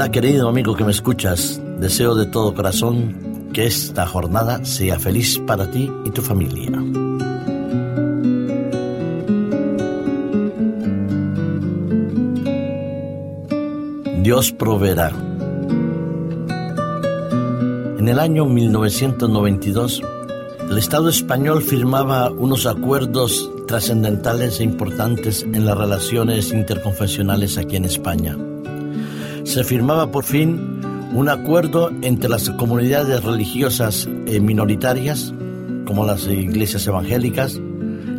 Hola querido amigo que me escuchas, deseo de todo corazón que esta jornada sea feliz para ti y tu familia. Dios proveerá. En el año 1992, el Estado español firmaba unos acuerdos trascendentales e importantes en las relaciones interconfesionales aquí en España. Se firmaba por fin un acuerdo entre las comunidades religiosas eh, minoritarias, como las iglesias evangélicas,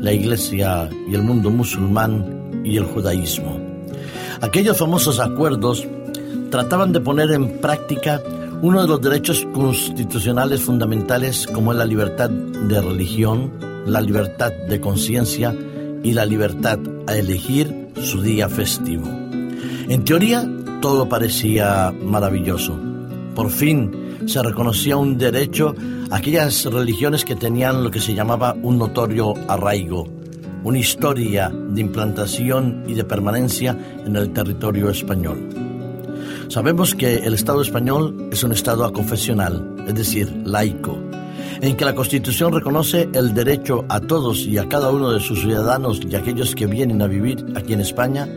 la iglesia y el mundo musulmán y el judaísmo. Aquellos famosos acuerdos trataban de poner en práctica uno de los derechos constitucionales fundamentales como es la libertad de religión, la libertad de conciencia y la libertad a elegir su día festivo. En teoría, todo parecía maravilloso. Por fin se reconocía un derecho a aquellas religiones que tenían lo que se llamaba un notorio arraigo, una historia de implantación y de permanencia en el territorio español. Sabemos que el Estado español es un Estado aconfesional, es decir, laico, en que la Constitución reconoce el derecho a todos y a cada uno de sus ciudadanos y aquellos que vienen a vivir aquí en España,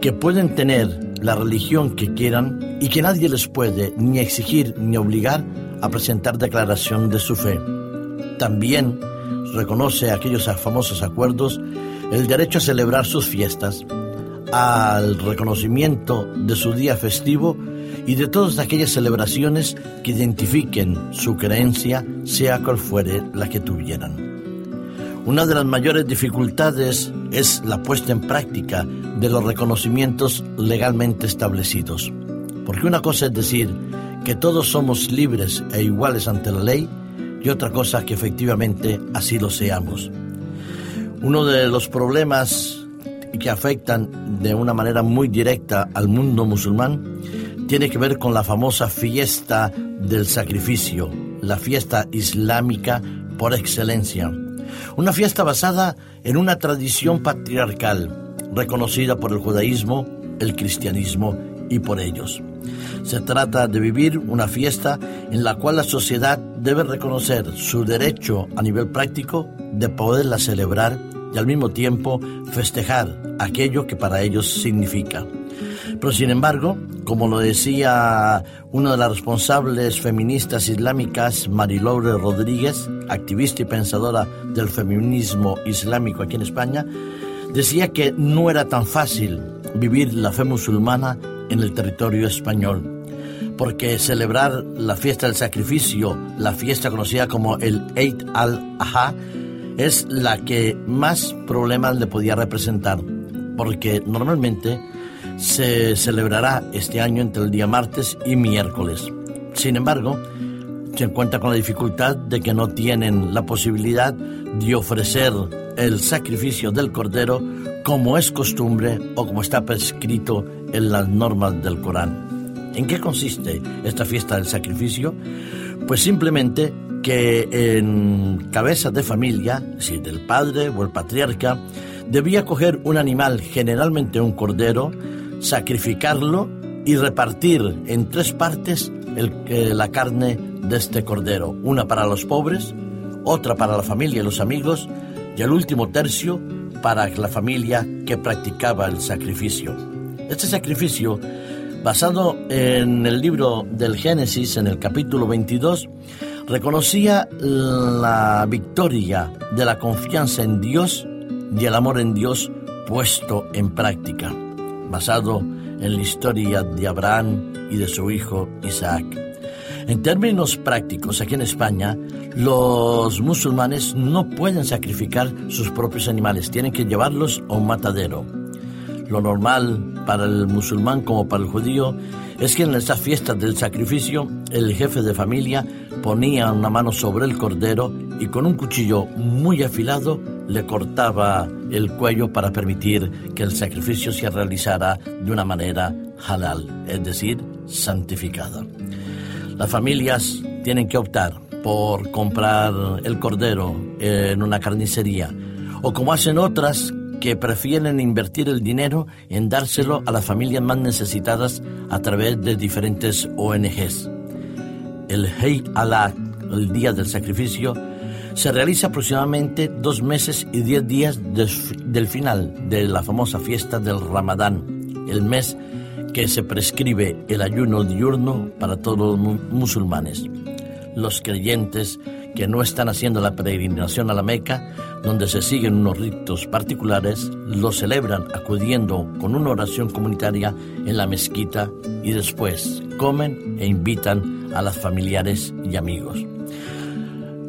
que pueden tener la religión que quieran y que nadie les puede ni exigir ni obligar a presentar declaración de su fe. También reconoce aquellos famosos acuerdos el derecho a celebrar sus fiestas, al reconocimiento de su día festivo y de todas aquellas celebraciones que identifiquen su creencia, sea cual fuere la que tuvieran. Una de las mayores dificultades es la puesta en práctica de los reconocimientos legalmente establecidos. Porque una cosa es decir que todos somos libres e iguales ante la ley y otra cosa que efectivamente así lo seamos. Uno de los problemas que afectan de una manera muy directa al mundo musulmán tiene que ver con la famosa fiesta del sacrificio, la fiesta islámica por excelencia. Una fiesta basada en una tradición patriarcal, reconocida por el judaísmo, el cristianismo y por ellos. Se trata de vivir una fiesta en la cual la sociedad debe reconocer su derecho a nivel práctico de poderla celebrar y al mismo tiempo festejar aquello que para ellos significa. Pero sin embargo, como lo decía una de las responsables feministas islámicas, Mariloure Rodríguez, activista y pensadora del feminismo islámico aquí en España, decía que no era tan fácil vivir la fe musulmana en el territorio español, porque celebrar la fiesta del sacrificio, la fiesta conocida como el Eid al-Aha, es la que más problemas le podía representar, porque normalmente se celebrará este año entre el día martes y miércoles. Sin embargo, se encuentra con la dificultad de que no tienen la posibilidad de ofrecer el sacrificio del cordero como es costumbre o como está prescrito en las normas del Corán. ¿En qué consiste esta fiesta del sacrificio? Pues simplemente que en cabeza de familia, si del padre o el patriarca, debía coger un animal, generalmente un cordero, sacrificarlo y repartir en tres partes el, la carne de este cordero, una para los pobres, otra para la familia y los amigos, y el último tercio para la familia que practicaba el sacrificio. Este sacrificio, basado en el libro del Génesis, en el capítulo 22, reconocía la victoria de la confianza en Dios y el amor en Dios puesto en práctica, basado en la historia de Abraham y de su hijo Isaac. En términos prácticos, aquí en España, los musulmanes no pueden sacrificar sus propios animales, tienen que llevarlos a un matadero. Lo normal para el musulmán como para el judío es que en esta fiesta del sacrificio el jefe de familia ponía una mano sobre el cordero y con un cuchillo muy afilado le cortaba el cuello para permitir que el sacrificio se realizara de una manera halal, es decir, santificada. Las familias tienen que optar por comprar el cordero en una carnicería o como hacen otras que prefieren invertir el dinero en dárselo a las familias más necesitadas a través de diferentes ONGs. El Hey Allah, el día del sacrificio, se realiza aproximadamente dos meses y diez días del final de la famosa fiesta del Ramadán, el mes que se prescribe el ayuno diurno para todos los musulmanes. Los creyentes que no están haciendo la peregrinación a la Meca, donde se siguen unos ritos particulares, lo celebran acudiendo con una oración comunitaria en la mezquita y después comen e invitan a las familiares y amigos.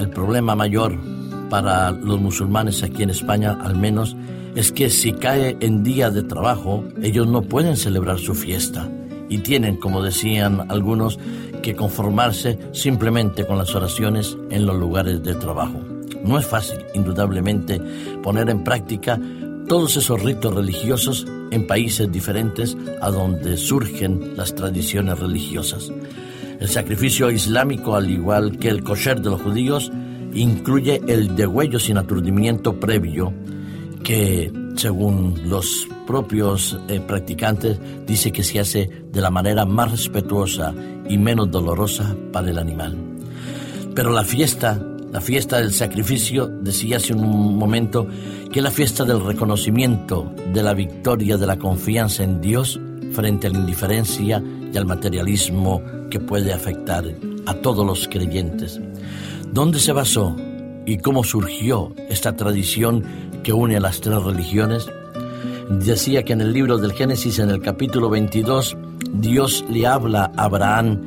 El problema mayor para los musulmanes aquí en España, al menos, es que si cae en día de trabajo, ellos no pueden celebrar su fiesta y tienen, como decían algunos, que conformarse simplemente con las oraciones en los lugares de trabajo. No es fácil, indudablemente, poner en práctica todos esos ritos religiosos en países diferentes a donde surgen las tradiciones religiosas. El sacrificio islámico, al igual que el kosher de los judíos, incluye el degüello sin aturdimiento previo, que según los propios eh, practicantes dice que se hace de la manera más respetuosa y menos dolorosa para el animal. Pero la fiesta, la fiesta del sacrificio, decía hace un momento que es la fiesta del reconocimiento de la victoria de la confianza en Dios frente a la indiferencia y al materialismo que puede afectar a todos los creyentes. ¿Dónde se basó y cómo surgió esta tradición que une a las tres religiones? Decía que en el libro del Génesis, en el capítulo 22, Dios le habla a Abraham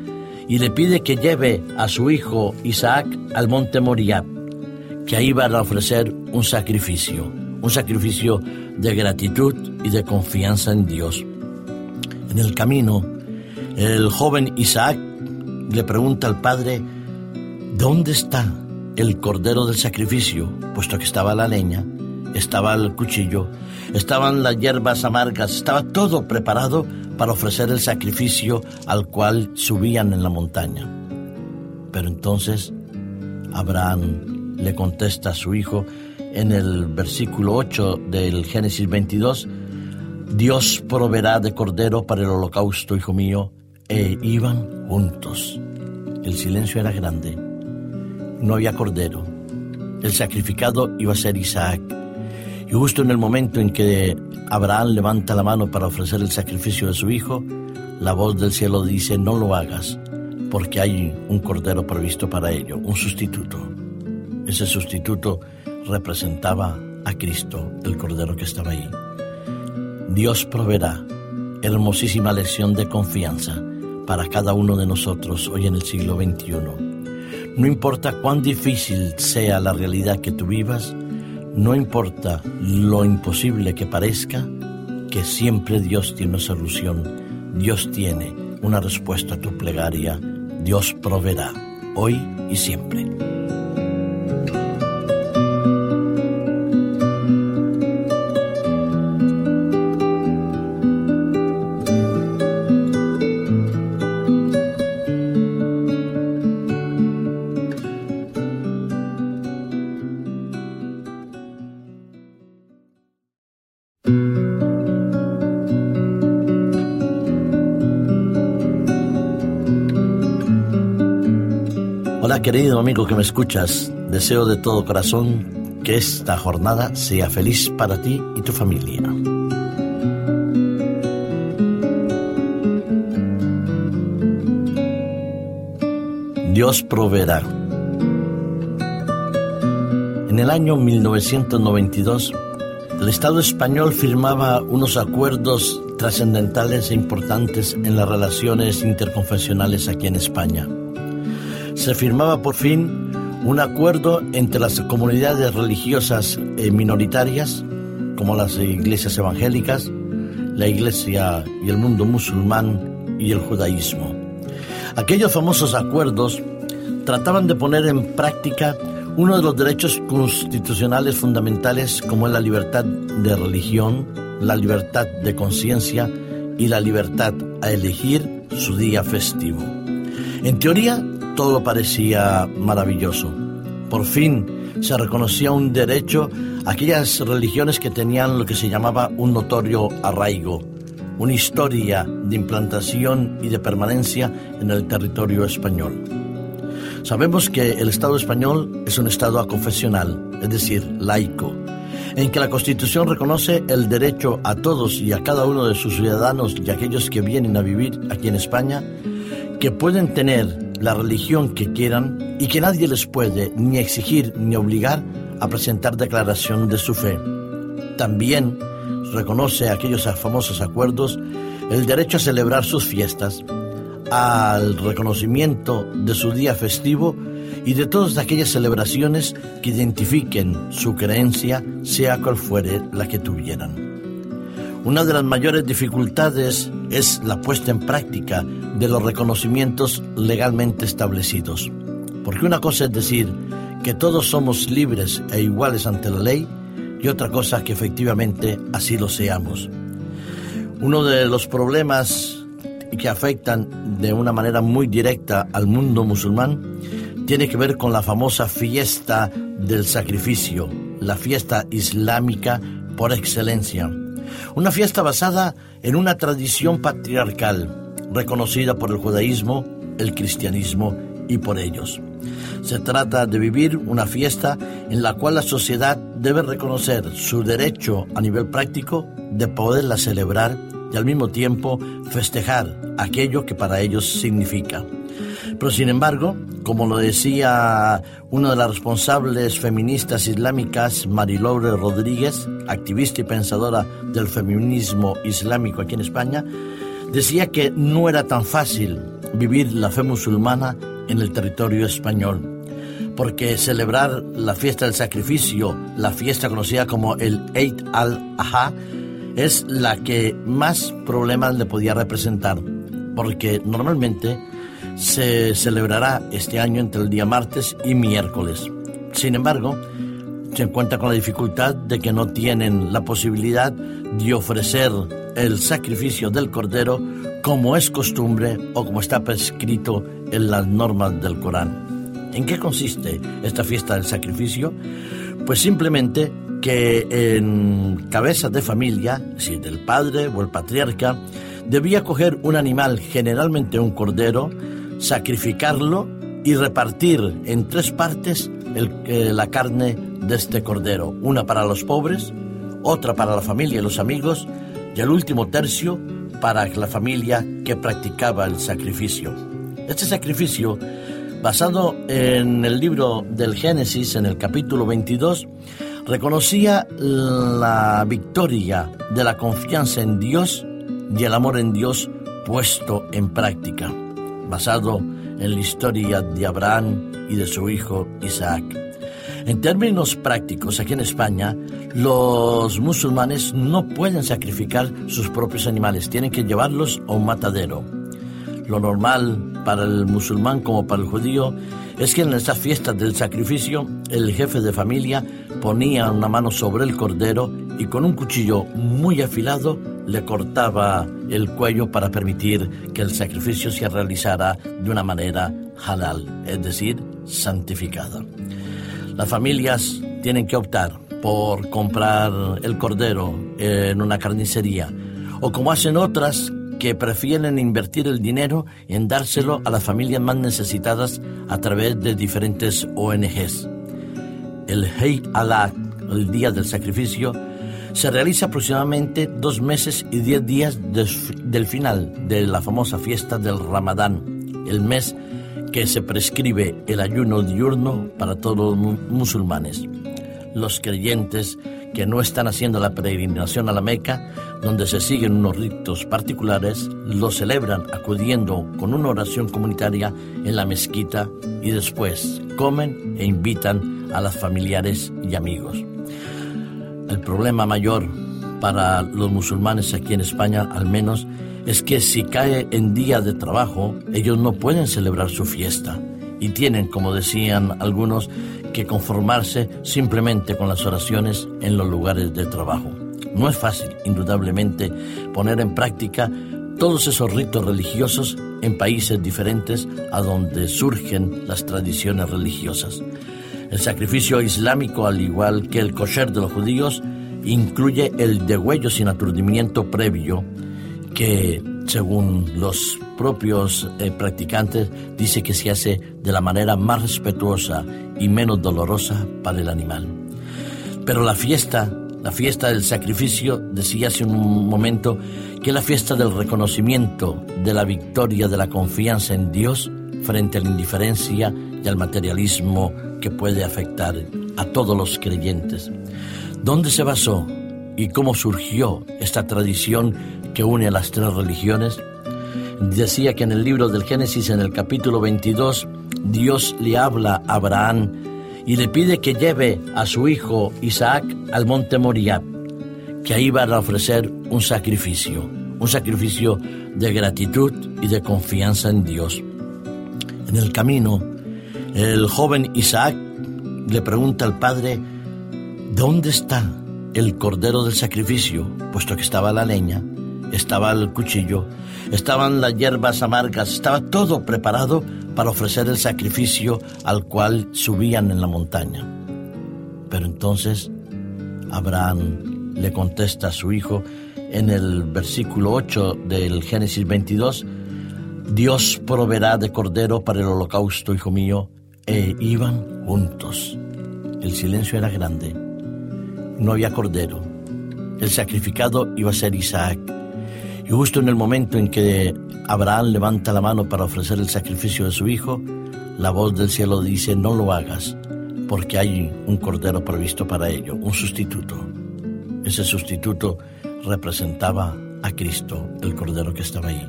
y le pide que lleve a su hijo Isaac al monte Moriah, que ahí van a ofrecer un sacrificio, un sacrificio de gratitud y de confianza en Dios. En el camino, el joven Isaac le pregunta al padre, ¿dónde está el cordero del sacrificio? Puesto que estaba la leña, estaba el cuchillo, estaban las hierbas amargas, estaba todo preparado para ofrecer el sacrificio al cual subían en la montaña. Pero entonces Abraham le contesta a su hijo en el versículo 8 del Génesis 22, Dios proveerá de cordero para el holocausto, hijo mío, e iban juntos. El silencio era grande. No había cordero. El sacrificado iba a ser Isaac. Y justo en el momento en que Abraham levanta la mano para ofrecer el sacrificio de su hijo, la voz del cielo dice, no lo hagas, porque hay un cordero previsto para ello, un sustituto. Ese sustituto representaba a Cristo, el cordero que estaba ahí. Dios proveerá hermosísima lección de confianza para cada uno de nosotros hoy en el siglo XXI. No importa cuán difícil sea la realidad que tú vivas, no importa lo imposible que parezca, que siempre Dios tiene una solución, Dios tiene una respuesta a tu plegaria, Dios proveerá, hoy y siempre. Querido amigo que me escuchas, deseo de todo corazón que esta jornada sea feliz para ti y tu familia. Dios proveerá. En el año 1992, el Estado español firmaba unos acuerdos trascendentales e importantes en las relaciones interconfesionales aquí en España se firmaba por fin un acuerdo entre las comunidades religiosas eh, minoritarias, como las iglesias evangélicas, la iglesia y el mundo musulmán y el judaísmo. Aquellos famosos acuerdos trataban de poner en práctica uno de los derechos constitucionales fundamentales como es la libertad de religión, la libertad de conciencia y la libertad a elegir su día festivo. En teoría, todo parecía maravilloso. Por fin, se reconocía un derecho a aquellas religiones que tenían lo que se llamaba un notorio arraigo, una historia de implantación y de permanencia en el territorio español. Sabemos que el Estado español es un Estado aconfesional, es decir, laico, en que la Constitución reconoce el derecho a todos y a cada uno de sus ciudadanos y aquellos que vienen a vivir aquí en España, que pueden tener la religión que quieran y que nadie les puede ni exigir ni obligar a presentar declaración de su fe. También reconoce aquellos famosos acuerdos el derecho a celebrar sus fiestas, al reconocimiento de su día festivo y de todas aquellas celebraciones que identifiquen su creencia, sea cual fuere la que tuvieran. Una de las mayores dificultades es la puesta en práctica de los reconocimientos legalmente establecidos. Porque una cosa es decir que todos somos libres e iguales ante la ley y otra cosa que efectivamente así lo seamos. Uno de los problemas que afectan de una manera muy directa al mundo musulmán tiene que ver con la famosa fiesta del sacrificio, la fiesta islámica por excelencia. Una fiesta basada en una tradición patriarcal, reconocida por el judaísmo, el cristianismo y por ellos. Se trata de vivir una fiesta en la cual la sociedad debe reconocer su derecho a nivel práctico de poderla celebrar y al mismo tiempo festejar aquello que para ellos significa. Pero sin embargo, como lo decía una de las responsables feministas islámicas, Mariloure Rodríguez, activista y pensadora del feminismo islámico aquí en España, decía que no era tan fácil vivir la fe musulmana en el territorio español, porque celebrar la fiesta del sacrificio, la fiesta conocida como el Eid al-Aha, es la que más problemas le podía representar, porque normalmente se celebrará este año entre el día martes y miércoles. Sin embargo, se encuentra con la dificultad de que no tienen la posibilidad de ofrecer el sacrificio del cordero como es costumbre o como está prescrito en las normas del Corán. ¿En qué consiste esta fiesta del sacrificio? Pues simplemente que en cabeza de familia, si del padre o el patriarca, debía coger un animal, generalmente un cordero, sacrificarlo y repartir en tres partes eh, la carne de este cordero, una para los pobres, otra para la familia y los amigos, y el último tercio para la familia que practicaba el sacrificio. Este sacrificio, basado en el libro del Génesis, en el capítulo 22, reconocía la victoria de la confianza en Dios y el amor en Dios puesto en práctica, basado en la historia de Abraham y de su hijo Isaac. En términos prácticos, aquí en España, los musulmanes no pueden sacrificar sus propios animales, tienen que llevarlos a un matadero. Lo normal para el musulmán como para el judío es que en esta fiesta del sacrificio el jefe de familia ponía una mano sobre el cordero y con un cuchillo muy afilado le cortaba el cuello para permitir que el sacrificio se realizara de una manera halal, es decir, santificada. Las familias tienen que optar por comprar el cordero en una carnicería o como hacen otras que prefieren invertir el dinero en dárselo a las familias más necesitadas a través de diferentes ONGs. El Hey Allah, el día del sacrificio, se realiza aproximadamente dos meses y diez días del final de la famosa fiesta del Ramadán, el mes que se prescribe el ayuno diurno para todos los musulmanes. Los creyentes que no están haciendo la peregrinación a la Meca, donde se siguen unos ritos particulares, lo celebran acudiendo con una oración comunitaria en la mezquita y después comen e invitan a las familiares y amigos. El problema mayor para los musulmanes aquí en España, al menos, es que si cae en día de trabajo, ellos no pueden celebrar su fiesta y tienen, como decían algunos, que conformarse simplemente con las oraciones en los lugares de trabajo. No es fácil, indudablemente, poner en práctica todos esos ritos religiosos en países diferentes a donde surgen las tradiciones religiosas. El sacrificio islámico, al igual que el kosher de los judíos, incluye el degüello sin aturdimiento previo, que según los propios eh, practicantes dice que se hace de la manera más respetuosa y menos dolorosa para el animal. Pero la fiesta, la fiesta del sacrificio, decía hace un momento que la fiesta del reconocimiento, de la victoria, de la confianza en Dios frente a la indiferencia y al materialismo que puede afectar a todos los creyentes. ¿Dónde se basó y cómo surgió esta tradición que une a las tres religiones? Decía que en el libro del Génesis, en el capítulo 22, Dios le habla a Abraham y le pide que lleve a su hijo Isaac al monte Moriah, que ahí van a ofrecer un sacrificio, un sacrificio de gratitud y de confianza en Dios. En el camino, el joven Isaac le pregunta al padre, ¿dónde está el cordero del sacrificio? Puesto que estaba la leña, estaba el cuchillo, estaban las hierbas amargas, estaba todo preparado para ofrecer el sacrificio al cual subían en la montaña. Pero entonces Abraham le contesta a su hijo en el versículo 8 del Génesis 22, Dios proveerá de cordero para el holocausto, hijo mío, e iban juntos. El silencio era grande. No había cordero. El sacrificado iba a ser Isaac. Y justo en el momento en que Abraham levanta la mano para ofrecer el sacrificio de su hijo, la voz del cielo dice, no lo hagas, porque hay un cordero previsto para ello, un sustituto. Ese sustituto representaba a Cristo, el cordero que estaba ahí.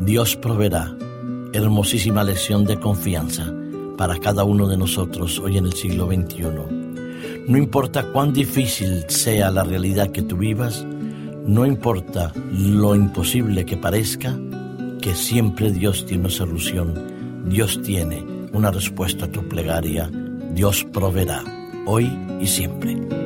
Dios proveerá hermosísima lección de confianza para cada uno de nosotros hoy en el siglo XXI. No importa cuán difícil sea la realidad que tú vivas, no importa lo imposible que parezca, que siempre Dios tiene una solución, Dios tiene una respuesta a tu plegaria, Dios proveerá, hoy y siempre.